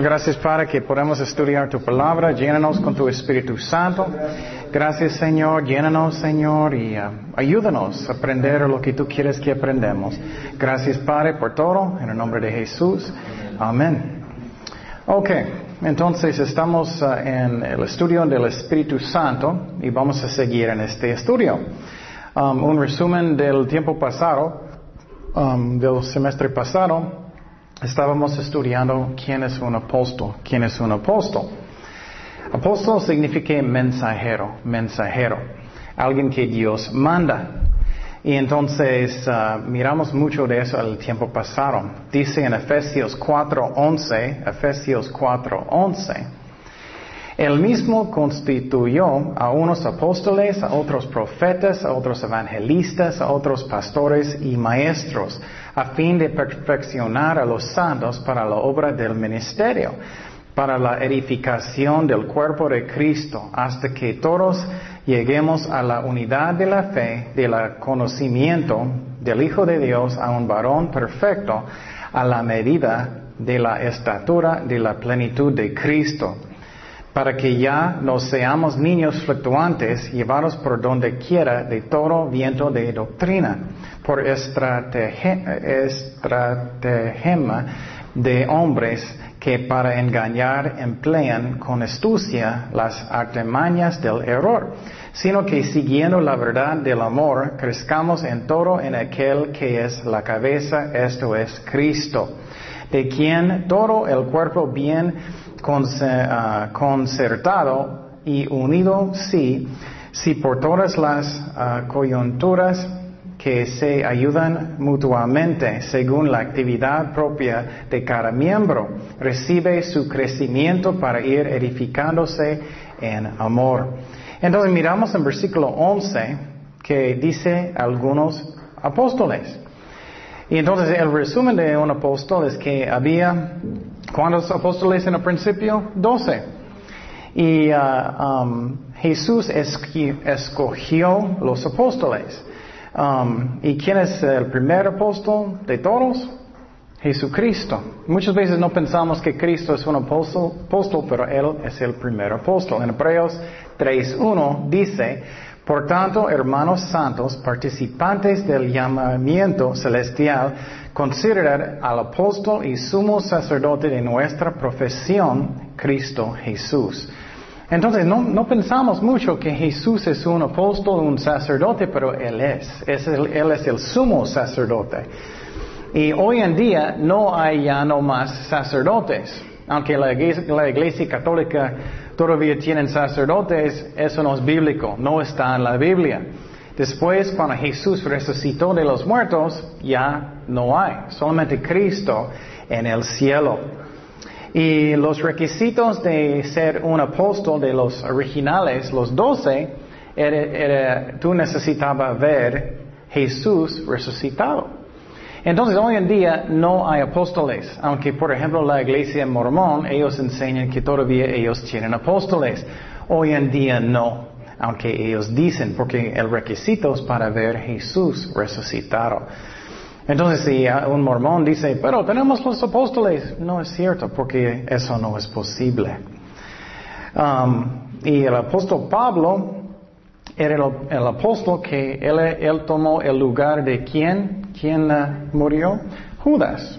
Gracias para que podamos estudiar tu palabra. Llénanos con tu Espíritu Santo. Gracias, Señor. Llénanos, Señor, y uh, ayúdanos a aprender lo que tú quieres que aprendamos. Gracias, Padre, por todo. En el nombre de Jesús. Amén. Ok, entonces estamos uh, en el estudio del Espíritu Santo y vamos a seguir en este estudio. Um, un resumen del tiempo pasado, um, del semestre pasado. Estábamos estudiando quién es un apóstol, quién es un apóstol. Apóstol significa mensajero, mensajero, alguien que Dios manda. Y entonces uh, miramos mucho de eso el tiempo pasado. Dice en Efesios 4:11, Efesios 4:11, el mismo constituyó a unos apóstoles, a otros profetas, a otros evangelistas, a otros pastores y maestros, a fin de perfeccionar a los santos para la obra del ministerio, para la edificación del cuerpo de Cristo, hasta que todos lleguemos a la unidad de la fe, del conocimiento del Hijo de Dios, a un varón perfecto, a la medida de la estatura de la plenitud de Cristo para que ya no seamos niños fluctuantes llevados por donde quiera de todo viento de doctrina, por estratagema de hombres que para engañar emplean con astucia las artimañas del error, sino que siguiendo la verdad del amor, crezcamos en todo en aquel que es la cabeza, esto es Cristo, de quien todo el cuerpo bien concertado y unido, sí, si por todas las uh, coyunturas que se ayudan mutuamente según la actividad propia de cada miembro, recibe su crecimiento para ir edificándose en amor. Entonces miramos en versículo 11 que dice algunos apóstoles. Y entonces el resumen de un apóstol es que había, ¿cuántos apóstoles en el principio? Doce. Y uh, um, Jesús escogió los apóstoles. Um, ¿Y quién es el primer apóstol de todos? Jesucristo. Muchas veces no pensamos que Cristo es un apóstol, apóstol pero Él es el primer apóstol. En Hebreos 3.1 dice, por tanto, hermanos santos, participantes del llamamiento celestial, considerar al apóstol y sumo sacerdote de nuestra profesión, Cristo Jesús. Entonces, no, pensamos mucho que Jesús es un apóstol, un sacerdote, pero Él es. él es el sumo sacerdote. Y hoy en día no hay ya no más sacerdotes. Aunque la iglesia católica todavía tienen sacerdotes, eso no es bíblico, no está en la Biblia. Después, cuando Jesús resucitó de los muertos, ya no hay, solamente Cristo en el cielo. Y los requisitos de ser un apóstol de los originales, los doce, tú necesitabas ver Jesús resucitado. Entonces, hoy en día no hay apóstoles, aunque por ejemplo la iglesia mormón, ellos enseñan que todavía ellos tienen apóstoles. Hoy en día no, aunque ellos dicen, porque el requisito es para ver Jesús resucitado. Entonces, si un mormón dice, pero tenemos los apóstoles, no es cierto, porque eso no es posible. Um, y el apóstol Pablo era el, apóstol que él, tomó el lugar de quién? ¿Quién uh, murió? Judas.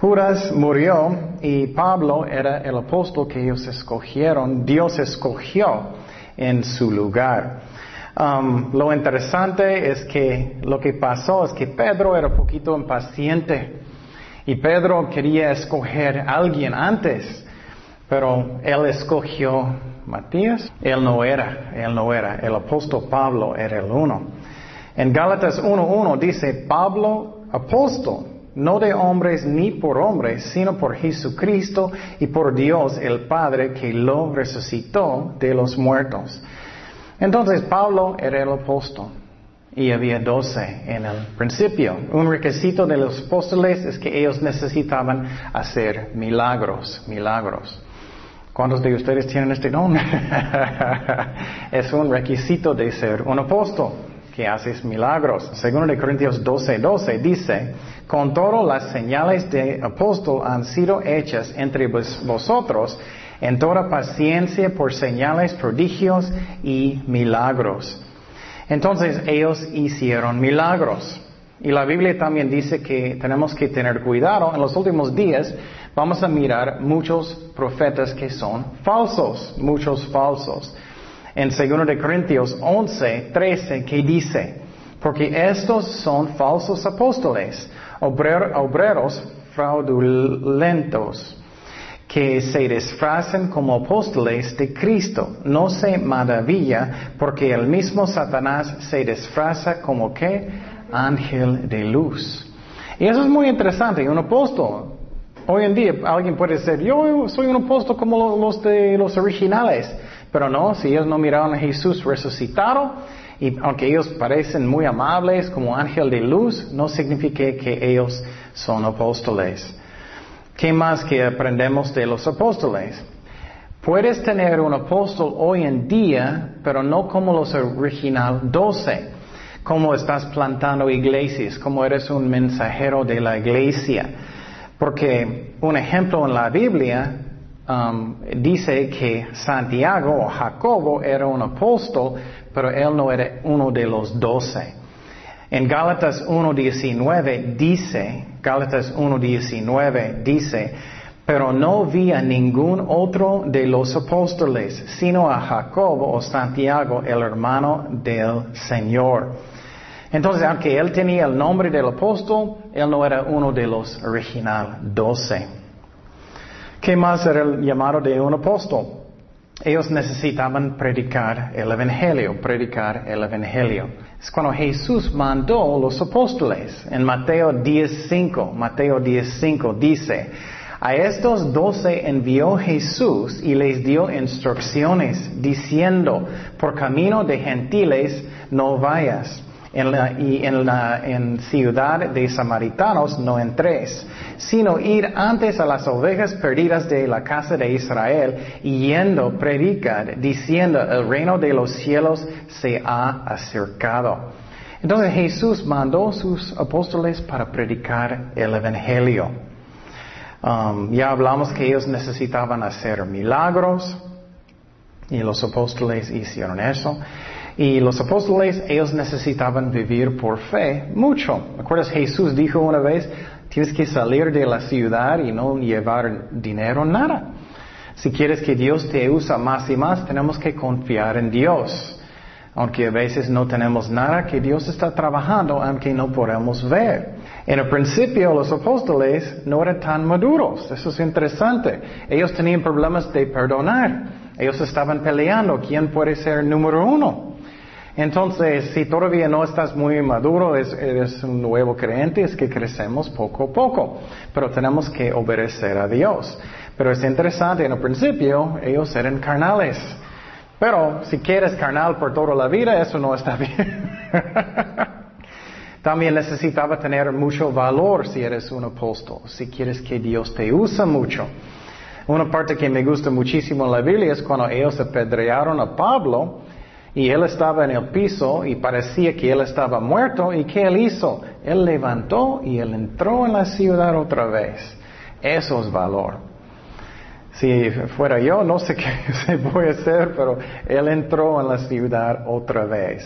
Judas murió y Pablo era el apóstol que ellos escogieron, Dios escogió en su lugar. Um, lo interesante es que lo que pasó es que Pedro era un poquito impaciente y Pedro quería escoger alguien antes, pero él escogió Matías. Él no era, él no era, el apóstol Pablo era el uno. En Gálatas 1.1 dice, Pablo, apóstol, no de hombres ni por hombres, sino por Jesucristo y por Dios el Padre que lo resucitó de los muertos. Entonces Pablo era el apóstol y había doce en el principio. Un requisito de los apóstoles es que ellos necesitaban hacer milagros, milagros. ¿Cuántos de ustedes tienen este don? es un requisito de ser un apóstol. que haces milagros. Segundo de Corintios 12, 12 dice, con todo las señales de apóstol han sido hechas entre vosotros en toda paciencia por señales, prodigios y milagros. Entonces ellos hicieron milagros. Y la Biblia también dice que tenemos que tener cuidado. En los últimos días vamos a mirar muchos profetas que son falsos, muchos falsos. En 2 de Corintios 11, 13, que dice, porque estos son falsos apóstoles, obreros fraudulentos, que se disfrazan como apóstoles de Cristo. No se maravilla porque el mismo Satanás se disfraza como que ángel de luz. Y eso es muy interesante, un apóstol. Hoy en día alguien puede decir, yo soy un apóstol como los de los originales, pero no, si ellos no miraron a Jesús resucitado, y aunque ellos parecen muy amables como ángel de luz, no significa que ellos son apóstoles. ¿Qué más que aprendemos de los apóstoles? Puedes tener un apóstol hoy en día, pero no como los original doce. Como estás plantando iglesias, como eres un mensajero de la iglesia. Porque un ejemplo en la Biblia um, dice que Santiago o Jacobo era un apóstol, pero él no era uno de los doce. En Gálatas 1.19 dice, Gálatas 1.19 dice, pero no vi a ningún otro de los apóstoles, sino a Jacobo o Santiago, el hermano del Señor. Entonces, aunque él tenía el nombre del apóstol, él no era uno de los original doce. ¿Qué más era el llamado de un apóstol? Ellos necesitaban predicar el Evangelio, predicar el Evangelio. Es cuando Jesús mandó los apóstoles. En Mateo 10.5, Mateo 10.5 dice, a estos doce envió Jesús y les dio instrucciones diciendo, por camino de gentiles no vayas y en la ciudad de samaritanos no entres, sino ir antes a las ovejas perdidas de la casa de Israel y yendo predicar, diciendo, el reino de los cielos se ha acercado. Entonces Jesús mandó sus apóstoles para predicar el Evangelio. Um, ya hablamos que ellos necesitaban hacer milagros y los apóstoles hicieron eso. Y los apóstoles, ellos necesitaban vivir por fe mucho. ¿Recuerdas? Jesús dijo una vez, tienes que salir de la ciudad y no llevar dinero, nada. Si quieres que Dios te use más y más, tenemos que confiar en Dios. Aunque a veces no tenemos nada, que Dios está trabajando, aunque no podemos ver. En el principio los apóstoles no eran tan maduros. Eso es interesante. Ellos tenían problemas de perdonar. Ellos estaban peleando quién puede ser número uno. Entonces, si todavía no estás muy maduro, eres un nuevo creyente, es que crecemos poco a poco, pero tenemos que obedecer a Dios. Pero es interesante, en el principio ellos eran carnales, pero si quieres carnal por toda la vida, eso no está bien. También necesitaba tener mucho valor si eres un apóstol, si quieres que Dios te use mucho. Una parte que me gusta muchísimo en la Biblia es cuando ellos apedrearon a Pablo, y él estaba en el piso y parecía que él estaba muerto. ¿Y qué él hizo? Él levantó y él entró en la ciudad otra vez. Eso es valor. Si fuera yo, no sé qué se puede hacer, pero él entró en la ciudad otra vez.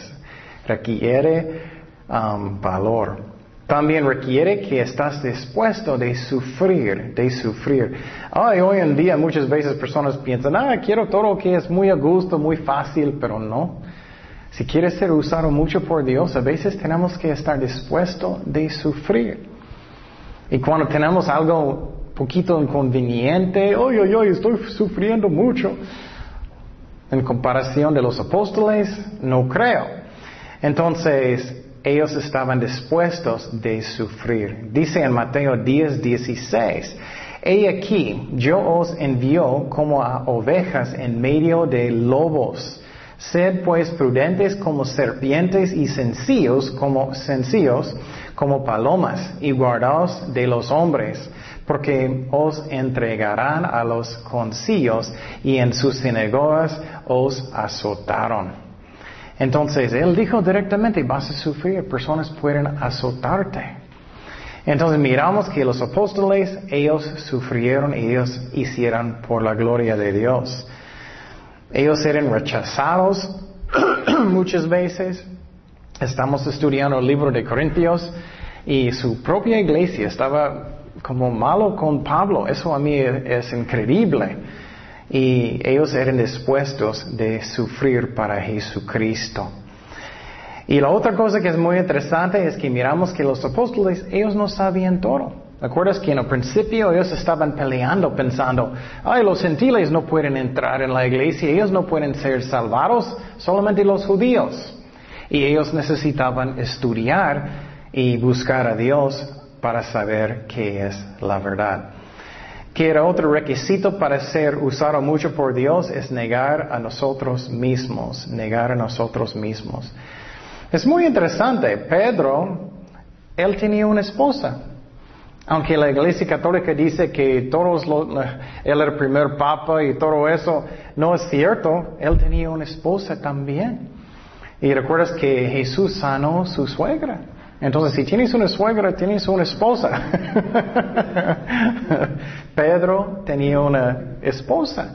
Requiere um, valor. También requiere que estás dispuesto de sufrir, de sufrir. Ay, hoy en día muchas veces personas piensan, ah, quiero todo que es muy a gusto, muy fácil, pero no. Si quieres ser usado mucho por Dios, a veces tenemos que estar dispuesto de sufrir. Y cuando tenemos algo poquito inconveniente, oye, oye, oye, estoy sufriendo mucho. En comparación de los apóstoles, no creo. Entonces, ellos estaban dispuestos de sufrir. Dice en Mateo 10, 16, He aquí, yo os envío como a ovejas en medio de lobos. Sed pues prudentes como serpientes y sencillos como sencillos como palomas y guardaos de los hombres, porque os entregarán a los concillos y en sus sinagogas os azotaron. Entonces, Él dijo directamente, vas a sufrir, personas pueden azotarte. Entonces miramos que los apóstoles, ellos sufrieron, ellos hicieron por la gloria de Dios. Ellos eran rechazados muchas veces. Estamos estudiando el libro de Corintios y su propia iglesia estaba como malo con Pablo. Eso a mí es increíble. Y ellos eran dispuestos de sufrir para Jesucristo. Y la otra cosa que es muy interesante es que miramos que los apóstoles, ellos no sabían todo. ¿Acuerdas que en el principio ellos estaban peleando pensando, ay, los gentiles no pueden entrar en la iglesia, ellos no pueden ser salvados, solamente los judíos. Y ellos necesitaban estudiar y buscar a Dios para saber qué es la verdad. Que era otro requisito para ser usado mucho por Dios es negar a nosotros mismos, negar a nosotros mismos. Es muy interesante, Pedro, él tenía una esposa. Aunque la Iglesia Católica dice que todos los, él era el primer papa y todo eso, no es cierto. Él tenía una esposa también. Y recuerdas que Jesús sanó su suegra. Entonces, si tienes una suegra, tienes una esposa. Pedro tenía una esposa.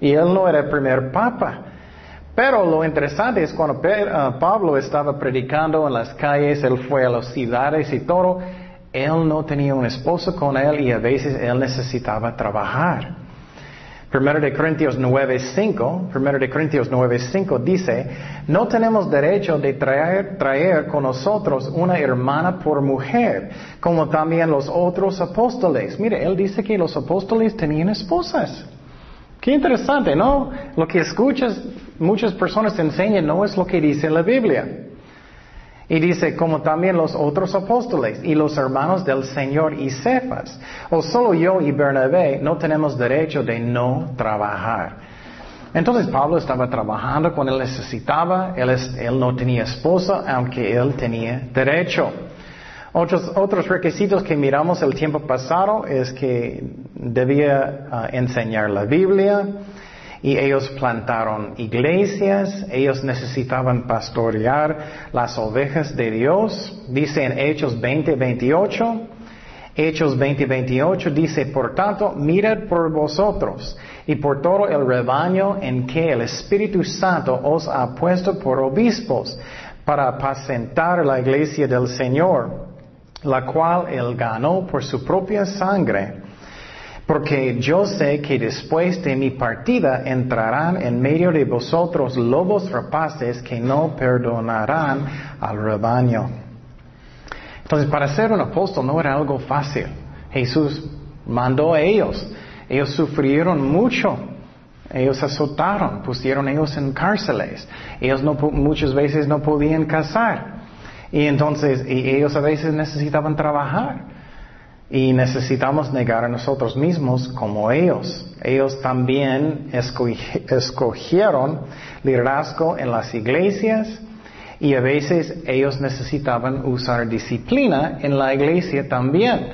Y él no era el primer papa. Pero lo interesante es cuando uh, Pablo estaba predicando en las calles, él fue a las ciudades y todo, él no tenía un esposo con él y a veces él necesitaba trabajar. Primero de Corintios 9.5, Primero de Corintios 9.5 dice, no tenemos derecho de traer, traer con nosotros una hermana por mujer, como también los otros apóstoles. Mire, él dice que los apóstoles tenían esposas. Qué interesante, ¿no? Lo que escuchas, muchas personas enseñan no es lo que dice la Biblia. Y dice, como también los otros apóstoles y los hermanos del Señor y Cefas. O solo yo y Bernabé no tenemos derecho de no trabajar. Entonces Pablo estaba trabajando cuando él necesitaba, él, él no tenía esposa, aunque él tenía derecho. Otros, otros requisitos que miramos el tiempo pasado es que debía ah, enseñar la Biblia y ellos plantaron iglesias, ellos necesitaban pastorear las ovejas de Dios. Dice en Hechos 20, 28, Hechos 20, 28 dice, por tanto, mirad por vosotros y por todo el rebaño en que el Espíritu Santo os ha puesto por obispos para apacentar la iglesia del Señor la cual él ganó por su propia sangre. Porque yo sé que después de mi partida entrarán en medio de vosotros lobos rapaces que no perdonarán al rebaño. Entonces, para ser un apóstol no era algo fácil. Jesús mandó a ellos. Ellos sufrieron mucho. Ellos azotaron, pusieron ellos en cárceles. Ellos no, muchas veces no podían casar. Y entonces ellos a veces necesitaban trabajar. Y necesitamos negar a nosotros mismos como ellos. Ellos también escogieron liderazgo en las iglesias y a veces ellos necesitaban usar disciplina en la iglesia también.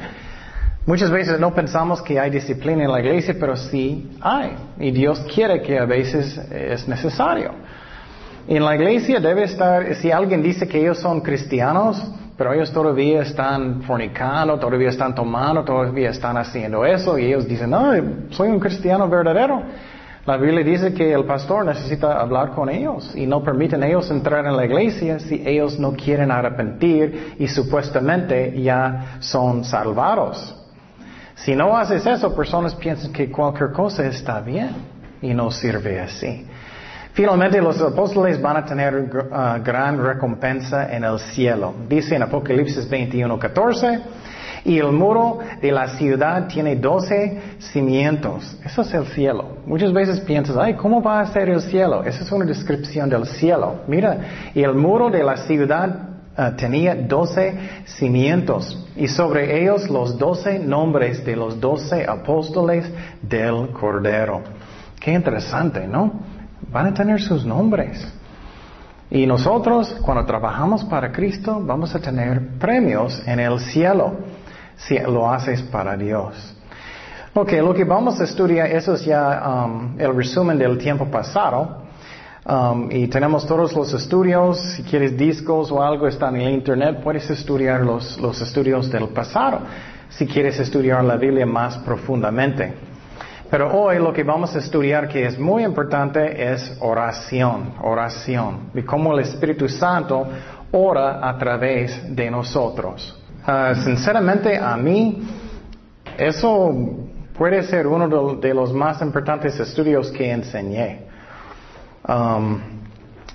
Muchas veces no pensamos que hay disciplina en la iglesia, pero sí hay. Y Dios quiere que a veces es necesario. En la iglesia debe estar, si alguien dice que ellos son cristianos, pero ellos todavía están fornicando, todavía están tomando, todavía están haciendo eso, y ellos dicen, no, soy un cristiano verdadero. La Biblia dice que el pastor necesita hablar con ellos y no permiten ellos entrar en la iglesia si ellos no quieren arrepentir y supuestamente ya son salvados. Si no haces eso, personas piensan que cualquier cosa está bien y no sirve así. Finalmente los apóstoles van a tener uh, gran recompensa en el cielo. Dice en Apocalipsis 21, 14, y el muro de la ciudad tiene doce cimientos. Eso es el cielo. Muchas veces piensas, ay, ¿cómo va a ser el cielo? Esa es una descripción del cielo. Mira, y el muro de la ciudad uh, tenía doce cimientos y sobre ellos los doce nombres de los doce apóstoles del Cordero. Qué interesante, ¿no? Van a tener sus nombres. Y nosotros, cuando trabajamos para Cristo, vamos a tener premios en el cielo si lo haces para Dios. Ok, lo que vamos a estudiar, eso es ya um, el resumen del tiempo pasado. Um, y tenemos todos los estudios, si quieres discos o algo, están en el internet, puedes estudiar los, los estudios del pasado, si quieres estudiar la Biblia más profundamente. Pero hoy lo que vamos a estudiar que es muy importante es oración, oración, y cómo el Espíritu Santo ora a través de nosotros. Ah, sinceramente, a mí, eso puede ser uno de, los más importantes estudios que enseñé. Um,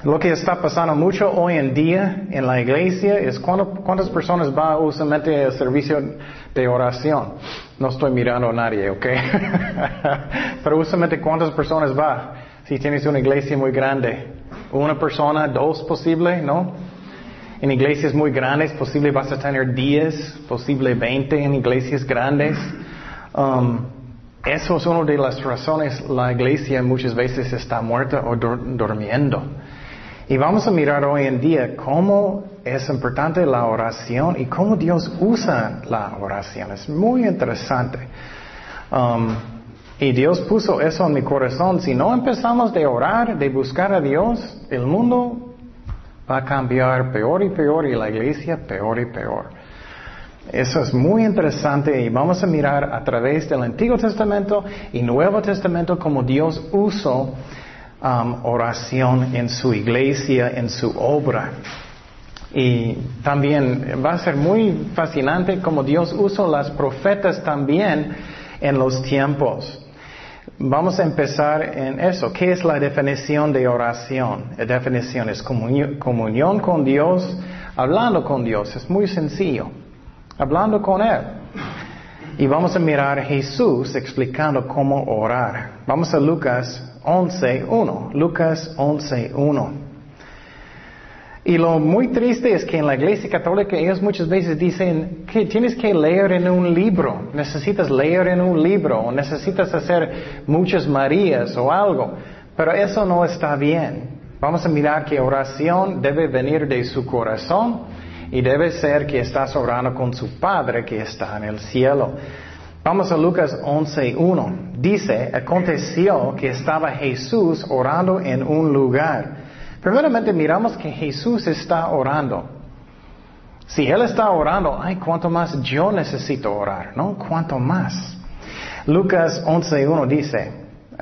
lo que está pasando mucho hoy en día en la iglesia es cuántas personas van usualmente al servicio de oración. No estoy mirando a nadie, ¿ok? Pero usualmente cuántas personas va. Si tienes una iglesia muy grande, una persona, dos posible, ¿no? En iglesias muy grandes, posible vas a tener 10, posible 20 en iglesias grandes. Um, eso es una de las razones la iglesia muchas veces está muerta o durmiendo. Y vamos a mirar hoy en día cómo es importante la oración y cómo Dios usa la oración. Es muy interesante. Um, y Dios puso eso en mi corazón. Si no empezamos de orar, de buscar a Dios, el mundo va a cambiar peor y peor y la iglesia peor y peor. Eso es muy interesante y vamos a mirar a través del Antiguo Testamento y Nuevo Testamento cómo Dios usó um, oración en su iglesia, en su obra. Y también va a ser muy fascinante cómo Dios usó las profetas también en los tiempos. Vamos a empezar en eso. ¿Qué es la definición de oración? La definición es comunión, con Dios, hablando con Dios. Es muy sencillo. Hablando con Él. Y vamos a mirar a Jesús explicando cómo orar. Vamos a Lucas 11.1. Lucas 11.1. Y lo muy triste es que en la iglesia católica ellos muchas veces dicen que tienes que leer en un libro, necesitas leer en un libro, o necesitas hacer muchas Marías o algo, pero eso no está bien. Vamos a mirar que oración debe venir de su corazón y debe ser que estás orando con su Padre que está en el cielo. Vamos a Lucas 11.1. Dice, aconteció que estaba Jesús orando en un lugar Primeramente miramos que Jesús está orando. Si Él está orando, ay, cuánto más yo necesito orar, ¿no? Cuánto más. Lucas 11.1 dice,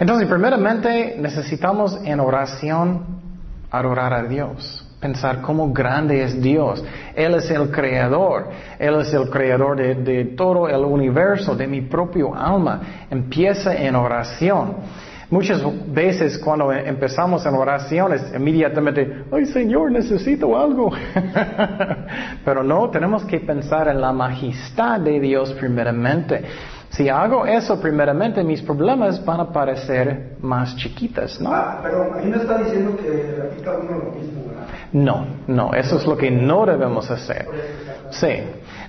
Entonces, primeramente necesitamos en oración adorar a Dios, pensar cómo grande es Dios. Él es el creador, Él es el creador de, todo el universo, de mi propio alma. Empieza en oración. Muchas veces cuando empezamos en oraciones, inmediatamente, ay Señor, necesito algo. Pero no, tenemos que pensar en la majestad de Dios primeramente. Si hago eso primeramente, mis problemas van a parecer más chiquitas, ¿no? Ah, pero ahí no está diciendo que repita uno lo mismo, ¿verdad? No, no, eso es lo que no debemos hacer. Sí,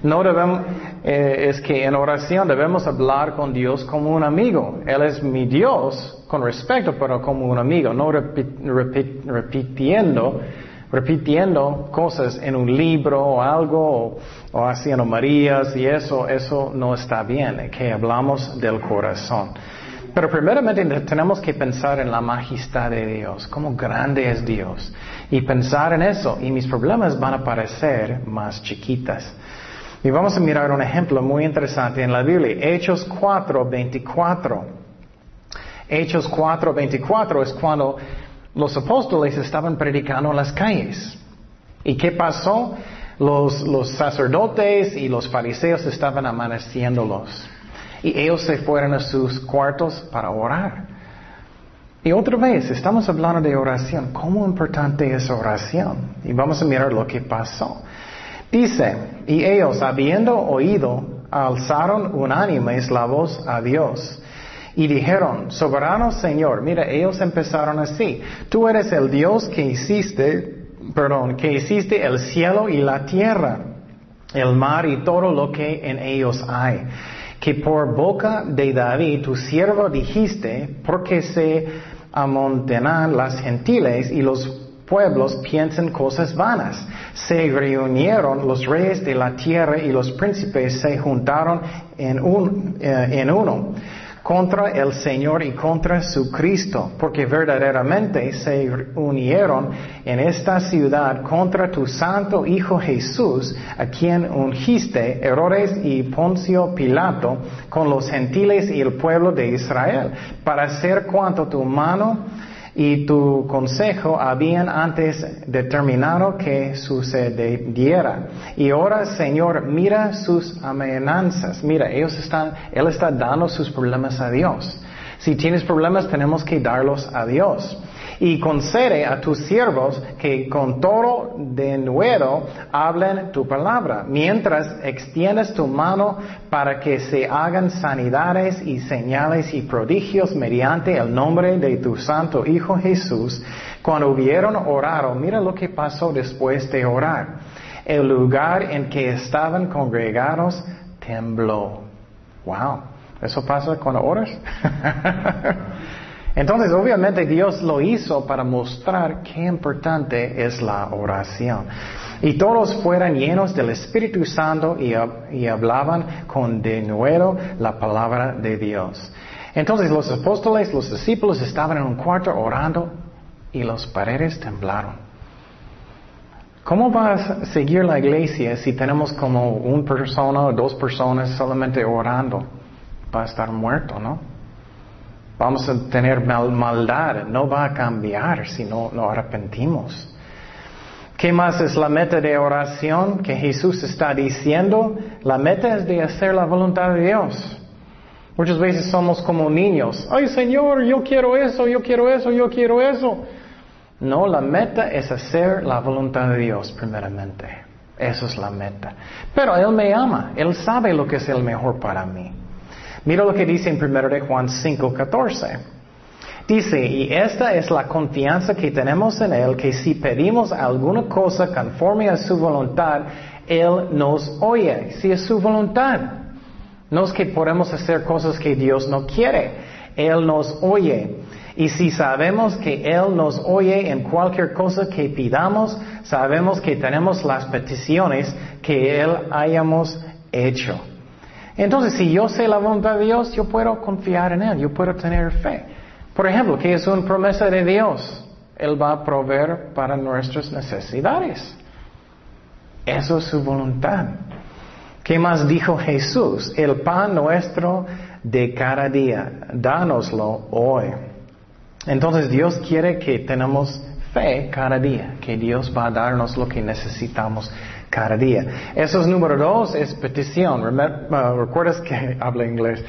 no debemos, eh, es que en oración debemos hablar con Dios como un amigo. Él es mi Dios con respeto, pero como un amigo, no repitiendo repitiendo cosas en un libro o algo, o, haciendo Marías y eso, eso no está bien, que hablamos del corazón. Pero primeramente tenemos que pensar en la majestad de Dios, cómo grande es Dios, y pensar en eso, y mis problemas van a parecer más chiquitas. Y vamos a mirar un ejemplo muy interesante en la Biblia, Hechos 4, 24. Hechos 4, 24 es cuando los apóstoles estaban predicando en las calles. ¿Y qué pasó? Los, los sacerdotes y los fariseos estaban amaneciéndolos. Y ellos se fueron a sus cuartos para orar. Y otra vez, estamos hablando de oración. ¿Cómo importante es oración? Y vamos a mirar lo que pasó. Dice, y ellos, habiendo oído, alzaron unánimes la voz a Dios y dijeron, soberano Señor, mira, ellos empezaron así, tú eres el Dios que hiciste perdón, que hiciste el cielo y la tierra, el mar y todo lo que en ellos hay. Que por boca de David, tu siervo, dijiste, porque se amontonan las gentiles y los pueblos piensan cosas vanas. Se reunieron los reyes de la tierra y los príncipes se juntaron en, eh, en uno contra el Señor y contra su Cristo, porque verdaderamente se unieron en esta ciudad contra tu santo Hijo Jesús, a quien ungiste Herodes y Poncio Pilato con los gentiles y el pueblo de Israel, para hacer cuanto tu mano y tu consejo habían antes determinado que sucediera. Y ahora, Señor, mira sus amenazas. Mira, ellos están, Él está dando sus problemas a Dios. Si tienes problemas, tenemos que darlos a Dios y concede a tus siervos que con todo de nuevo hablen tu palabra, mientras extiendes tu mano para que se hagan sanidades y señales y prodigios mediante el nombre de tu santo Hijo Jesús. Cuando hubieron orado, mira lo que pasó después de orar. El lugar en que estaban congregados tembló. Wow. ¿Eso pasa cuando oras? Entonces, obviamente Dios lo hizo para mostrar qué importante es la oración. Y todos fueron llenos del Espíritu Santo y, hablaban con denuedo la palabra de Dios. Entonces los apóstoles, los discípulos estaban en un cuarto orando y los paredes temblaron. ¿Cómo va a seguir la iglesia si tenemos como una persona o dos personas solamente orando? Va a estar muerto, ¿no? Vamos a tener maldad, no va a cambiar si no nos arrepentimos. ¿Qué más es la meta de oración que Jesús está diciendo? La meta es de hacer la voluntad de Dios. Muchas veces somos como niños. Ay Señor, yo quiero eso, yo quiero eso, yo quiero eso. No, la meta es hacer la voluntad de Dios primeramente. Eso es la meta. Pero Él me ama, Él sabe lo que es el mejor para mí. Mira lo que dice en 1 de Juan 5, 14. Dice, y esta es la confianza que tenemos en Él, que si pedimos alguna cosa conforme a su voluntad, Él nos oye, si es su voluntad. No es que podemos hacer cosas que Dios no quiere, Él nos oye. Y si sabemos que Él nos oye en cualquier cosa que pidamos, sabemos que tenemos las peticiones que Él hayamos hecho. Entonces, si yo sé la voluntad de Dios, yo puedo confiar en Él, yo puedo tener fe. Por ejemplo, que es una promesa de Dios. Él va a proveer para nuestras necesidades. Eso es su voluntad. ¿Qué más dijo Jesús? El pan nuestro de cada día, dánoslo hoy. Entonces Dios quiere que tenemos fe cada día, que Dios va a darnos lo que necesitamos cada día. Eso es número dos, es petición. Uh, ¿Recuerdas que habla inglés?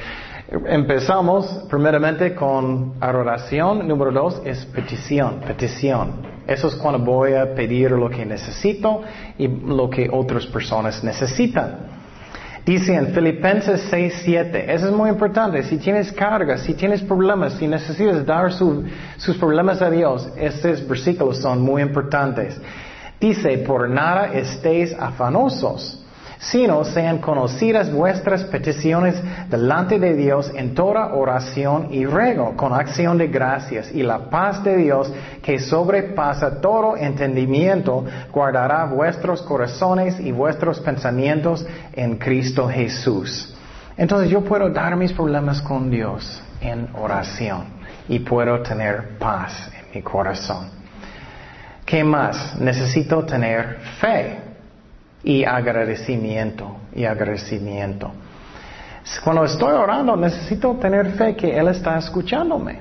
Empezamos primeramente con adoración, número dos es petición, petición. Eso es cuando voy a pedir lo que necesito y lo que otras personas necesitan. Dice en Filipenses 6, 7, eso es muy importante, si tienes cargas, si tienes problemas, si necesitas dar sus problemas a Dios, estos versículos son muy importantes. Dice, por nada estéis afanosos, sino sean conocidas vuestras peticiones delante de Dios en toda oración y ruego, con acción de gracias, y la paz de Dios, que sobrepasa todo entendimiento, guardará vuestros corazones y vuestros pensamientos en Cristo Jesús. Entonces yo puedo dar mis problemas con Dios en oración y puedo tener paz en mi corazón. ¿Qué más? Necesito tener fe y agradecimiento y agradecimiento. Cuando estoy orando necesito tener fe que Él está escuchándome,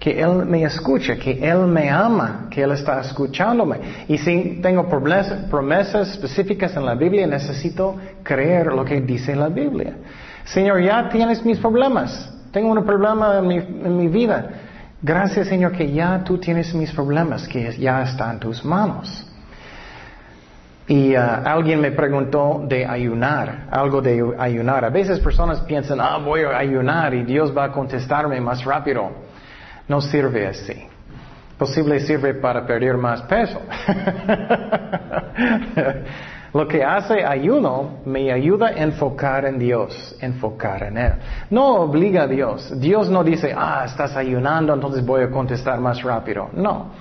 que Él me escucha, que Él me ama, que Él está escuchándome. Y si tengo promesas específicas en la Biblia, necesito creer lo que dice la Biblia. Señor, ya tienes mis problemas. Tengo un problema en mi, en mi vida. Gracias Señor que ya tú tienes mis problemas, que ya están en tus manos. Y uh, alguien me preguntó de ayunar, algo de ayunar. A veces personas piensan, ah, voy a ayunar y Dios va a contestarme más rápido. No sirve así. Posible sirve para perder más peso. Lo que hace ayuno me ayuda a enfocar en Dios, enfocar en Él. No obliga a Dios. Dios no dice, ah, estás ayunando, entonces voy a contestar más rápido. No.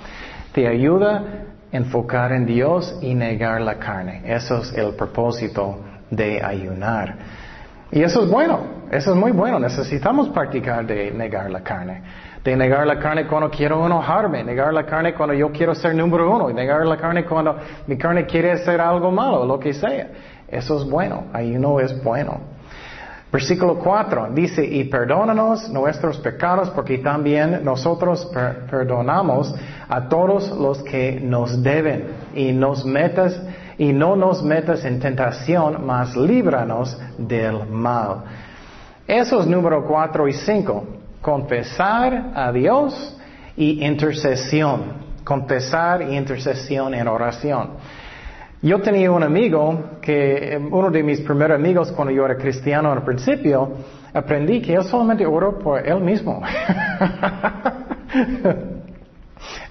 Te ayuda a enfocar en Dios y negar la carne. Eso es el propósito de ayunar. Y eso es bueno, eso es muy bueno. Necesitamos practicar de negar la carne de negar la carne cuando quiero enojarme, negar la carne cuando yo quiero ser número uno, negar la carne cuando mi carne quiere hacer algo malo, lo que sea. Eso es bueno, ayuno es bueno. Versículo 4 dice, y perdónanos nuestros pecados porque también nosotros perdonamos a todos los que nos deben y nos metas y no nos metas en tentación, mas líbranos del mal. Eso es número 4 y 5 confesar a Dios y intercesión. Confesar y intercesión en oración. Yo tenía un amigo que, uno de mis primeros amigos cuando yo era cristiano al principio, aprendí que él solamente oró por él mismo.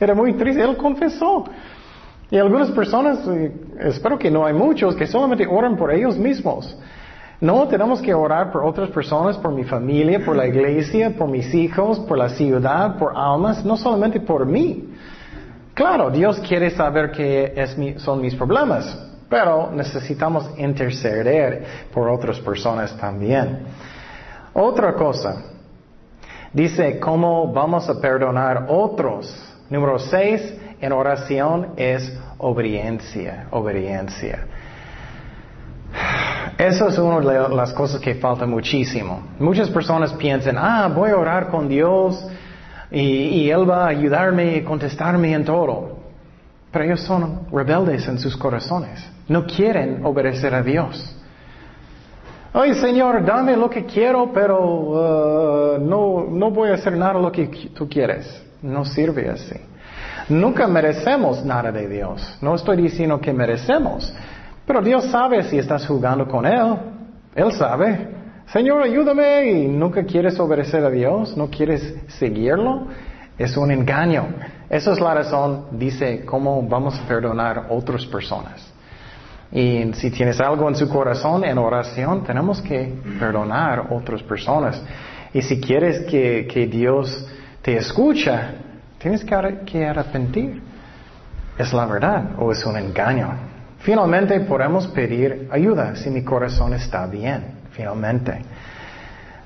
era muy triste, él confesó. Y algunas personas, espero que no hay muchos, que solamente oran por ellos mismos. No, tenemos que orar por otras personas, por mi familia, por la iglesia, por mis hijos, por la ciudad, por almas, no solamente por mí. Claro, Dios quiere saber qué son mis problemas, pero necesitamos interceder por otras personas también. Otra cosa, dice cómo vamos a perdonar otros. Número seis, en oración es obediencia, obediencia. Eso es una de las cosas que falta muchísimo. Muchas personas piensan, ah, voy a orar con Dios y, Él va a ayudarme y contestarme en todo. Pero ellos son rebeldes en sus corazones. No quieren obedecer a Dios. Ay, Señor, dame lo que quiero, pero uh, no, no voy a hacer nada lo que tú quieres. No sirve así. Nunca merecemos nada de Dios. No estoy diciendo que merecemos. Pero Dios sabe si estás jugando con Él. Él sabe. Señor, ayúdame y nunca quieres obedecer a Dios, no quieres seguirlo. Es un engaño. Esa es la razón, dice, cómo vamos a perdonar a otras personas. Y si tienes algo en su corazón, en oración, tenemos que perdonar a otras personas. Y si quieres que, que Dios te escucha, tienes que arrepentir. Es la verdad o es un engaño. Finalmente podemos pedir ayuda si mi corazón está bien, finalmente,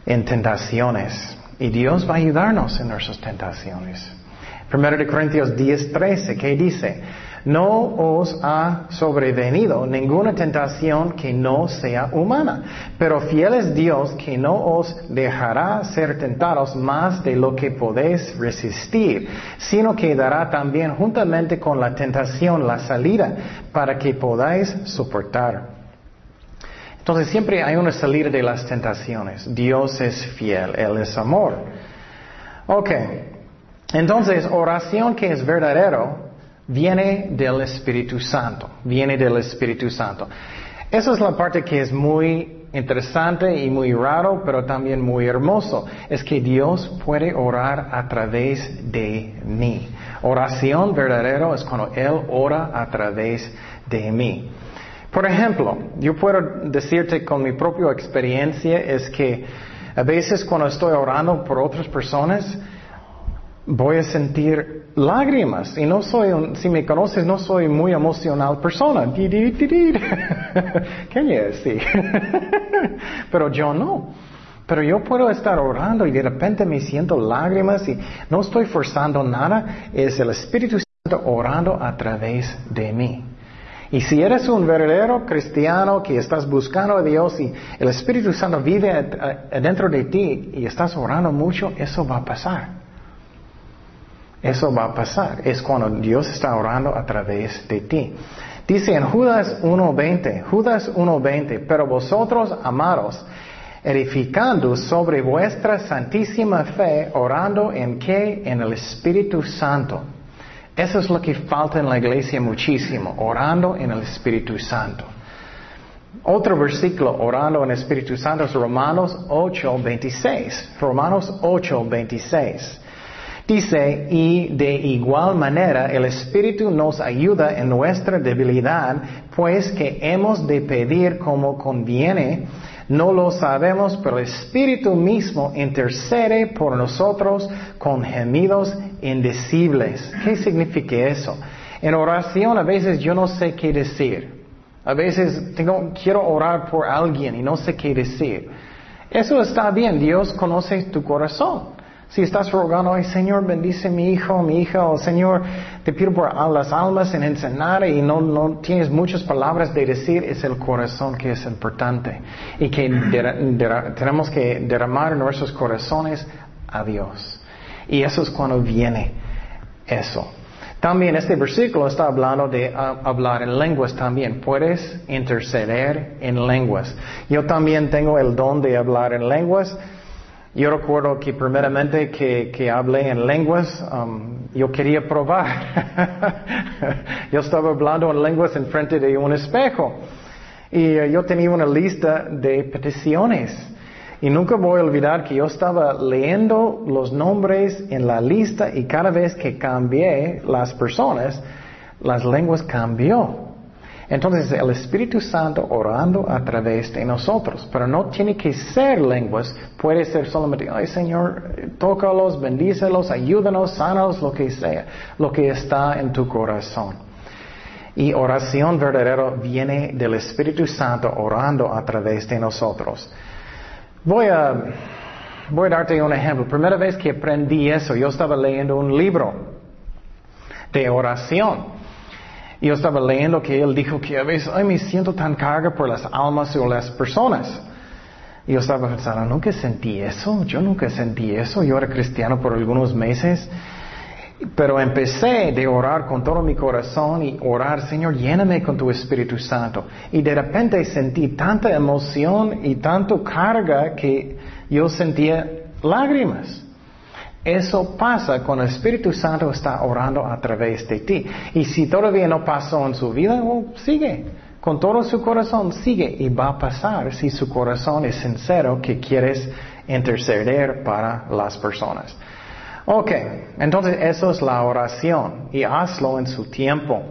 en tentaciones. Y Dios va a ayudarnos en nuestras tentaciones. Primero de Corintios 10, 13, ¿qué dice? No os ha sobrevenido ninguna tentación que no sea humana, pero fiel es Dios que no os dejará ser tentados más de lo que podéis resistir, sino que dará también juntamente con la tentación la salida para que podáis soportar. Entonces siempre hay una salida de las tentaciones. Dios es fiel, Él es amor. Ok. Entonces, oración que es verdadero viene del Espíritu Santo, viene del Espíritu Santo. Esa es la parte que es muy interesante y muy raro, pero también muy hermoso. Es que Dios puede orar a través de mí. Oración verdadera es cuando Él ora a través de mí. Por ejemplo, yo puedo decirte con mi propia experiencia es que a veces cuando estoy orando por otras personas, voy a sentir lágrimas. Y no soy, si me conoces, no soy muy emocional persona. ¿Qué Sí. Pero yo no. Pero yo puedo estar orando y de repente me siento lágrimas y no estoy forzando nada. Es el Espíritu Santo orando a través de mí. Y si eres un verdadero cristiano que estás buscando a Dios y el Espíritu Santo vive dentro de ti y estás orando mucho, eso va a pasar. Eso va a pasar. Es cuando Dios está orando a través de ti. Dice en Judas 1.20, Judas 1.20, pero vosotros, amados, edificando sobre vuestra santísima fe, orando en qué? En el Espíritu Santo. Eso es lo que falta en la iglesia muchísimo, orando en el Espíritu Santo. Otro versículo, orando en el Espíritu Santo, es Romanos 8.26. Romanos 8.26. Dice, y de igual manera el Espíritu nos ayuda en nuestra debilidad, pues que hemos de pedir como conviene. No lo sabemos, pero el Espíritu mismo intercede por nosotros con gemidos indecibles. ¿Qué significa eso? En oración a veces yo no sé qué decir. A veces tengo, quiero orar por alguien y no sé qué decir. Eso está bien, Dios conoce tu corazón. Si estás rogando, ay Señor, bendice mi hijo, mi hija, o Señor, te pido por las almas en enseñar y no, no tienes muchas palabras de decir, es el corazón que es importante. Y que tenemos que derramar nuestros corazones a Dios. Y eso es cuando viene eso. También este versículo está hablando de ah, hablar en lenguas también. Puedes interceder en lenguas. Yo también tengo el don de hablar en lenguas. Yo recuerdo que primeramente que, que hablé en lenguas, um, yo quería probar. yo estaba hablando en lenguas en frente de un espejo. Y eh, yo tenía una lista de peticiones. Y nunca voy a olvidar que yo estaba leyendo los nombres en la lista y cada vez que cambié las personas, las lenguas cambió. Entonces el Espíritu Santo orando a través de nosotros, pero no tiene que ser lenguas, puede ser solamente, ay Señor, tócalos, bendícelos, ayúdanos, sánalos, lo que sea, lo que está en tu corazón. Y oración verdadera viene del Espíritu Santo orando a través de nosotros. Voy a, voy a darte un ejemplo. Primera vez que aprendí eso, yo estaba leyendo un libro de oración. Yo estaba leyendo que él dijo que a veces, ay, me siento tan carga por las almas o las personas. Y yo estaba pensando, nunca sentí eso, yo nunca sentí eso, yo era cristiano por algunos meses, pero empecé de orar con todo mi corazón y orar, Señor, lléname con tu Espíritu Santo. Y de repente sentí tanta emoción y tanto carga que yo sentía lágrimas. Eso pasa cuando el Espíritu Santo está orando a través de ti. Y si todavía no pasó en su vida, oh, sigue. Con todo su corazón sigue y va a pasar si su corazón es sincero que quieres interceder para las personas. Ok, entonces eso es la oración y hazlo en su tiempo.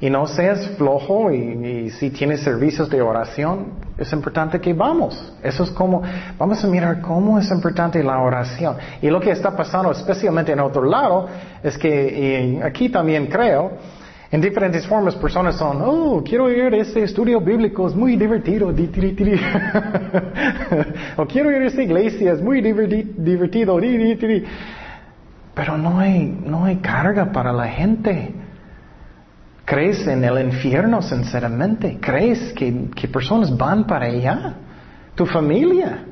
Y no seas flojo y, si tienes servicios de oración, es importante que vamos. Eso es como, vamos a mirar cómo es importante la oración. Y lo que está pasando, especialmente en otro lado, es que aquí también creo, en diferentes formas personas son, oh, quiero ir a este estudio bíblico, es muy divertido, o quiero ir a esta iglesia, es muy divertido, pero no hay, no hay carga para la gente. ¿Crees en el infierno sinceramente? ¿Crees que, personas van para allá? ¿Tu familia?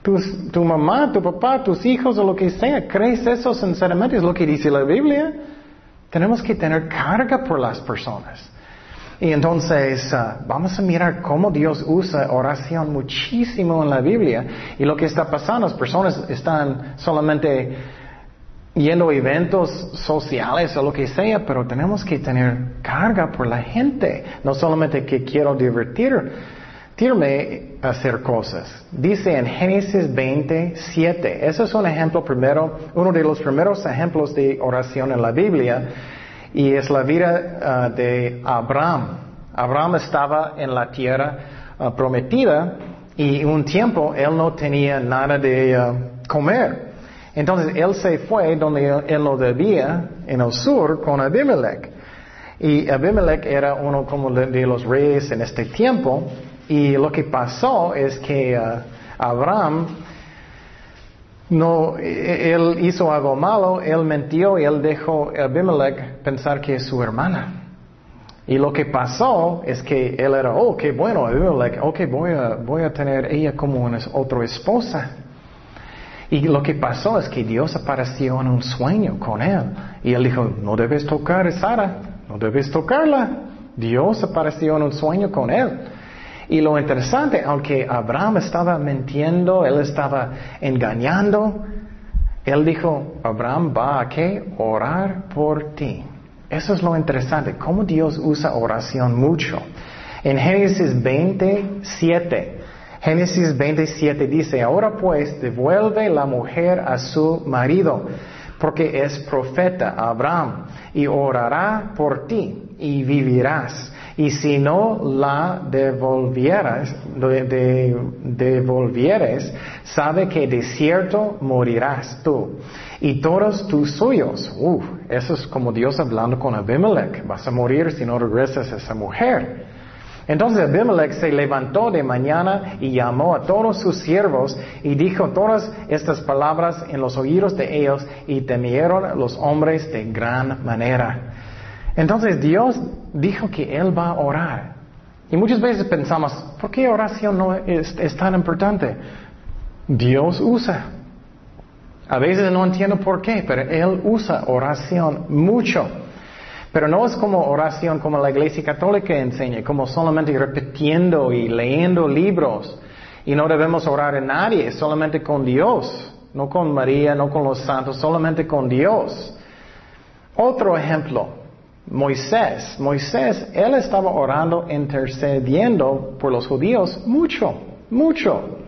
¿Tu mamá, tu papá, tus hijos o lo que sea? ¿Crees eso sinceramente? Es lo que dice la Biblia. Tenemos que tener carga por las personas. Y entonces ah, vamos a mirar cómo Dios usa oración muchísimo en la Biblia. Y lo que está pasando, las personas están solamente yendo a eventos sociales o lo que sea, pero tenemos que tener carga por la gente, no solamente que quiero divertirme a hacer cosas. Dice en Génesis 27, ese es un ejemplo primero, uno de los primeros ejemplos de oración en la Biblia, y es la vida ah, de Abraham. Abraham estaba en la tierra ah, prometida y un tiempo él no tenía nada de ah, comer. Entonces él se fue donde él, lo debía, en el sur, con Abimelech. Y Abimelech era uno como de, los reyes en este tiempo. Y lo que pasó es que uh, Abraham no, e, él hizo algo malo, él mintió y él dejó a Abimelech pensar que es su hermana. Y lo que pasó es que él era, oh, qué bueno, Abimelech, ok, voy a, voy a tener ella como una otra esposa. Y lo que pasó es que Dios apareció en un sueño con él. Y él dijo, no debes tocar a Sara, no debes tocarla. Dios apareció en un sueño con él. Y lo interesante, aunque Abraham estaba mintiendo, él estaba engañando, él dijo, Abraham va a qué? Orar por ti. Eso es lo interesante, cómo Dios usa oración mucho. En Génesis 27, Génesis 27 dice, ahora pues devuelve la mujer a su marido, porque es profeta Abraham, y orará por ti, y vivirás. Y si no la devolvieras, de, devolvieres, sabe que de cierto morirás tú. Y todos tus suyos, uh, eso es como Dios hablando con Abimelech, vas a morir si no regresas a esa mujer. Entonces Abimelech se levantó de mañana y llamó a todos sus siervos y dijo todas estas palabras en los oídos de ellos y temieron los hombres de gran manera. Entonces Dios dijo que Él va a orar. Y muchas veces pensamos, ¿por qué oración no es, es tan importante? Dios usa. A veces no entiendo por qué, pero Él usa oración mucho. Pero no es como oración como la Iglesia Católica enseña, como solamente repitiendo y leyendo libros. Y no debemos orar a nadie, solamente con Dios, no con María, no con los santos, solamente con Dios. Otro ejemplo, Moisés. Moisés, él estaba orando, intercediendo por los judíos mucho, mucho.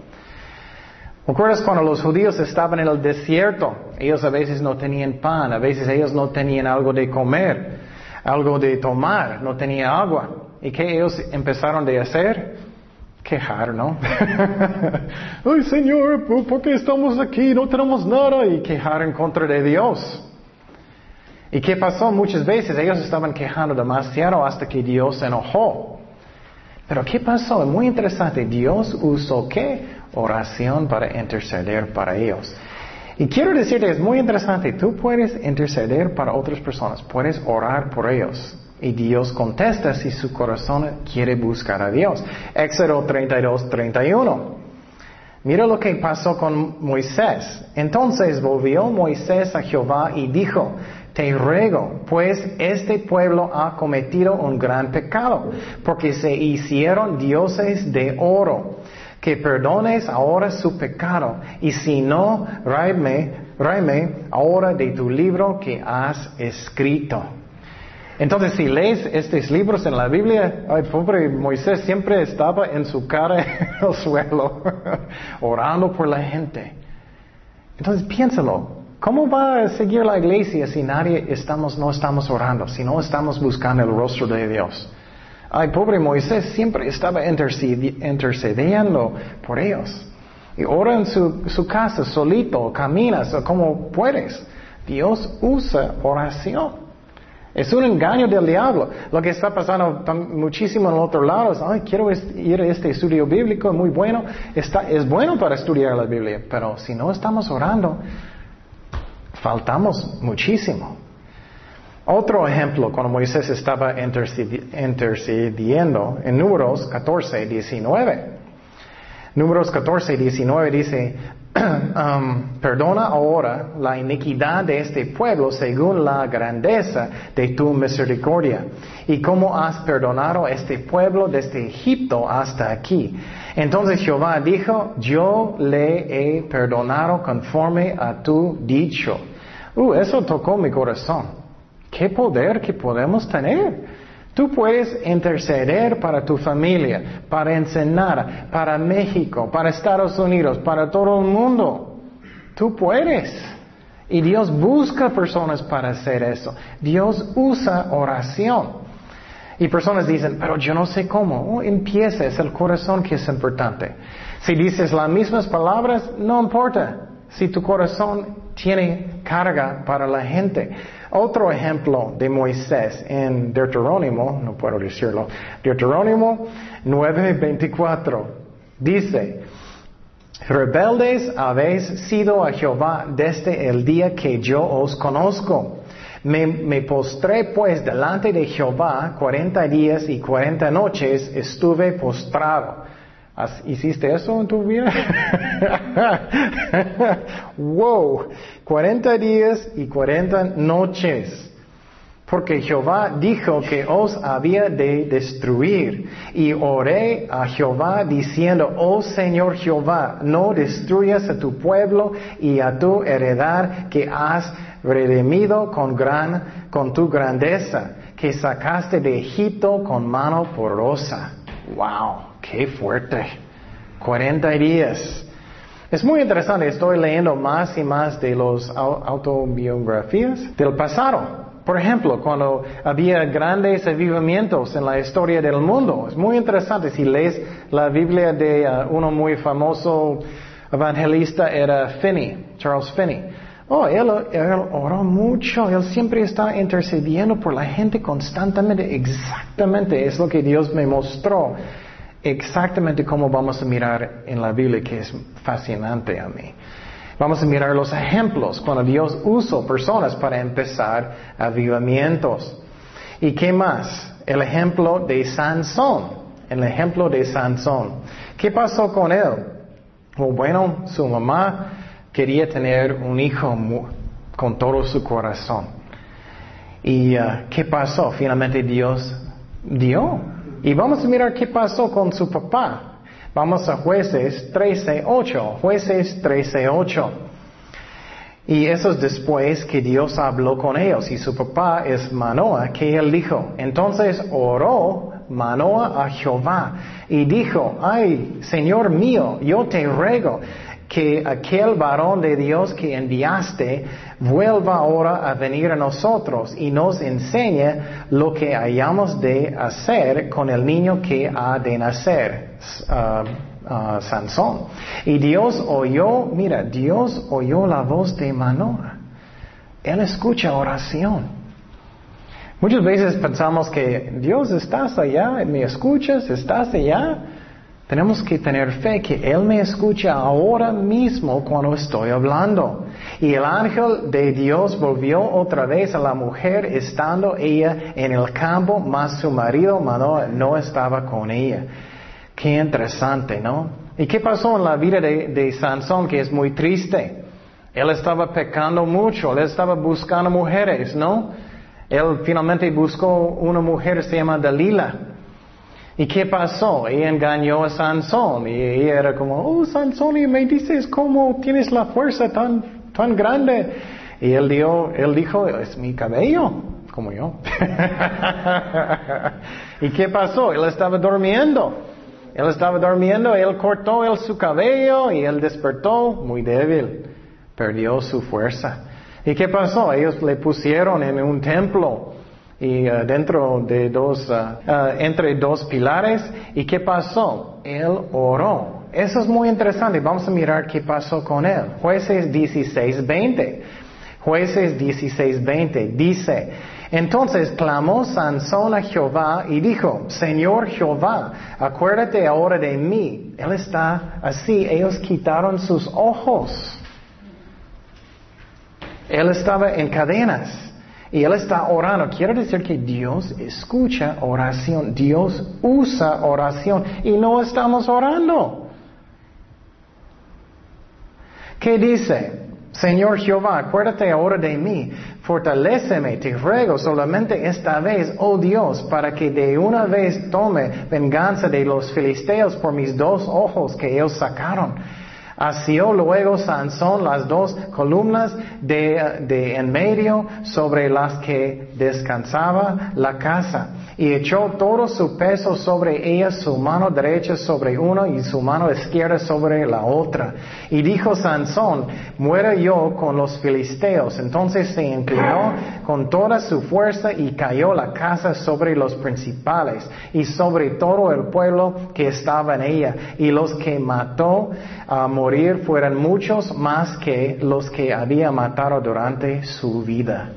¿Recuerdas cuando los judíos estaban en el desierto? Ellos a veces no tenían pan, a veces ellos no tenían algo de comer algo de tomar, no tenía agua. ¿Y qué ellos empezaron de hacer? Quejar, ¿no? Ay, Señor, ¿por qué estamos aquí? No tenemos nada. Y quejar en contra de Dios. ¿Y qué pasó? Muchas veces ellos estaban quejando demasiado hasta que Dios se enojó. Pero ¿qué pasó? Muy interesante. Dios usó qué? Oración para interceder para ellos. Y quiero decirte, es muy interesante, tú puedes interceder para otras personas, puedes orar por ellos. Y Dios contesta si su corazón quiere buscar a Dios. Éxodo 32, 31. Mira lo que pasó con Moisés. Entonces volvió Moisés a Jehová y dijo, te ruego, pues este pueblo ha cometido un gran pecado, porque se hicieron dioses de oro que perdones ahora su pecado, y si no, ráeme, ahora de tu libro que has escrito. Entonces, si lees estos libros en la Biblia, ay, pobre Moisés siempre estaba en su cara en el suelo, orando por la gente. Entonces, piénsalo. ¿Cómo va a seguir la iglesia si nadie estamos, no estamos orando, si no estamos buscando el rostro de Dios? Ay, pobre Moisés siempre estaba intercediendo por ellos. Y ora en su, casa solito, caminas como puedes. Dios usa oración. Es un engaño del diablo. Lo que está pasando muchísimo en el otro lado es, ay, quiero ir a este estudio bíblico, muy bueno. Está, es bueno para estudiar la Biblia, pero si no estamos orando, faltamos muchísimo. Otro ejemplo, cuando Moisés estaba intercediendo en Números 14, 19. Números 14, 19 dice, um, perdona ahora la iniquidad de este pueblo según la grandeza de tu misericordia y cómo has perdonado este pueblo desde Egipto hasta aquí. Entonces Jehová dijo, yo le he perdonado conforme a tu dicho. Uh, eso tocó mi corazón. ¿Qué poder que podemos tener? Tú puedes interceder para tu familia, para Ensenada, para México, para Estados Unidos, para todo el mundo. Tú puedes. Y Dios busca personas para hacer eso. Dios usa oración. Y personas dicen, pero yo no sé cómo. Oh, empieza, es el corazón que es importante. Si dices las mismas palabras, no importa. Si tu corazón tiene carga para la gente. Otro ejemplo de Moisés en Deuterónimo, no puedo decirlo, Deuterónimo 9:24, dice, rebeldes habéis sido a Jehová desde el día que yo os conozco. Me, me, postré pues delante de Jehová cuarenta días y cuarenta noches estuve postrado. ¿Hiciste eso en tu vida? wow, 40 días y 40 noches. Porque Jehová dijo que os había de destruir. Y oré a Jehová diciendo, oh Señor Jehová, no destruyas a tu pueblo y a tu heredad que has redimido con gran, con tu grandeza, que sacaste de Egipto con mano porosa. Wow. Qué fuerte. 40 días. Es muy interesante, estoy leyendo más y más de las autobiografías del pasado. Por ejemplo, cuando había grandes avivamientos en la historia del mundo, es muy interesante. Si lees la Biblia de uh, uno muy famoso evangelista, era Finney, Charles Finney. Oh, él, oró mucho, él siempre está intercediendo por la gente constantemente. Exactamente, es lo que Dios me mostró. Exactamente como vamos a mirar en la Biblia, que es fascinante a mí. Vamos a mirar los ejemplos cuando Dios usó personas para empezar avivamientos. ¿Y qué más? El ejemplo de Sansón. El ejemplo de Sansón. ¿Qué pasó con él? bueno, su mamá quería tener un hijo con todo su corazón. ¿Y uh, qué pasó? Finalmente Dios dio. Y vamos a mirar qué pasó con su papá. Vamos a jueces 13.8. Jueces 13.8. Y eso es después que Dios habló con ellos. Y su papá es Manoah, que él dijo. Entonces oró Manoah a Jehová y dijo, ay, Señor mío, yo te ruego que aquel varón de Dios que enviaste vuelva ahora a venir a nosotros y nos enseñe lo que hayamos de hacer con el niño que ha de nacer, uh, Sansón. Y Dios oyó, mira, Dios oyó la voz de Manoah. Él escucha oración. Muchas veces pensamos que Dios estás allá, me escuchas, estás allá. Tenemos que tener fe que Él me escucha ahora mismo cuando estoy hablando. Y el ángel de Dios volvió otra vez a la mujer estando ella en el campo, mas su marido Manoah no estaba con ella. Qué interesante, ¿no? ¿Y qué pasó en la vida de, de Sansón que es muy triste? Él estaba pecando mucho, él estaba buscando mujeres, ¿no? Él finalmente buscó una mujer, se llama Dalila. ¿Y qué pasó? Ella engañó a Sansón y ella era como, oh Sansón, y me dices cómo tienes la fuerza tan, tan grande. Y él, dio, él dijo, es mi cabello, como yo. ¿Y qué pasó? Él estaba durmiendo. Él estaba durmiendo, él cortó él su cabello y él despertó muy débil. Perdió su fuerza. ¿Y qué pasó? Ellos le pusieron en un templo y uh, dentro de dos, uh, uh, entre dos pilares. ¿Y qué pasó? Él oró. Eso es muy interesante. Vamos a mirar qué pasó con él. Jueces 16:20. Jueces 16:20 dice, entonces clamó Sansón a Jehová y dijo, Señor Jehová, acuérdate ahora de mí. Él está así, ellos quitaron sus ojos. Él estaba en cadenas. Y él está orando. Quiere decir que Dios escucha oración. Dios usa oración. Y no estamos orando. ¿Qué dice? Señor Jehová, acuérdate ahora de mí, fortaléceme, te ruego solamente esta vez, oh Dios, para que de una vez tome venganza de los filisteos por mis dos ojos que ellos sacaron. Asió luego Sansón las dos columnas de, en medio sobre las que descansaba la casa y echó todo su peso sobre ellas, su mano derecha sobre uno y su mano izquierda sobre la otra. Y dijo Sansón, muera yo con los filisteos. Entonces se inclinó con toda su fuerza y cayó la casa sobre los principales y sobre todo el pueblo que estaba en ella. Y los que mató a morir fueron muchos más que los que había matado durante su vida.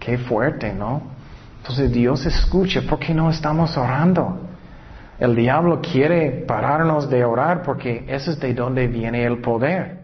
Qué fuerte, ¿no? Entonces Dios escucha, ¿por qué no estamos orando? El diablo quiere pararnos de orar porque eso es de donde viene el poder.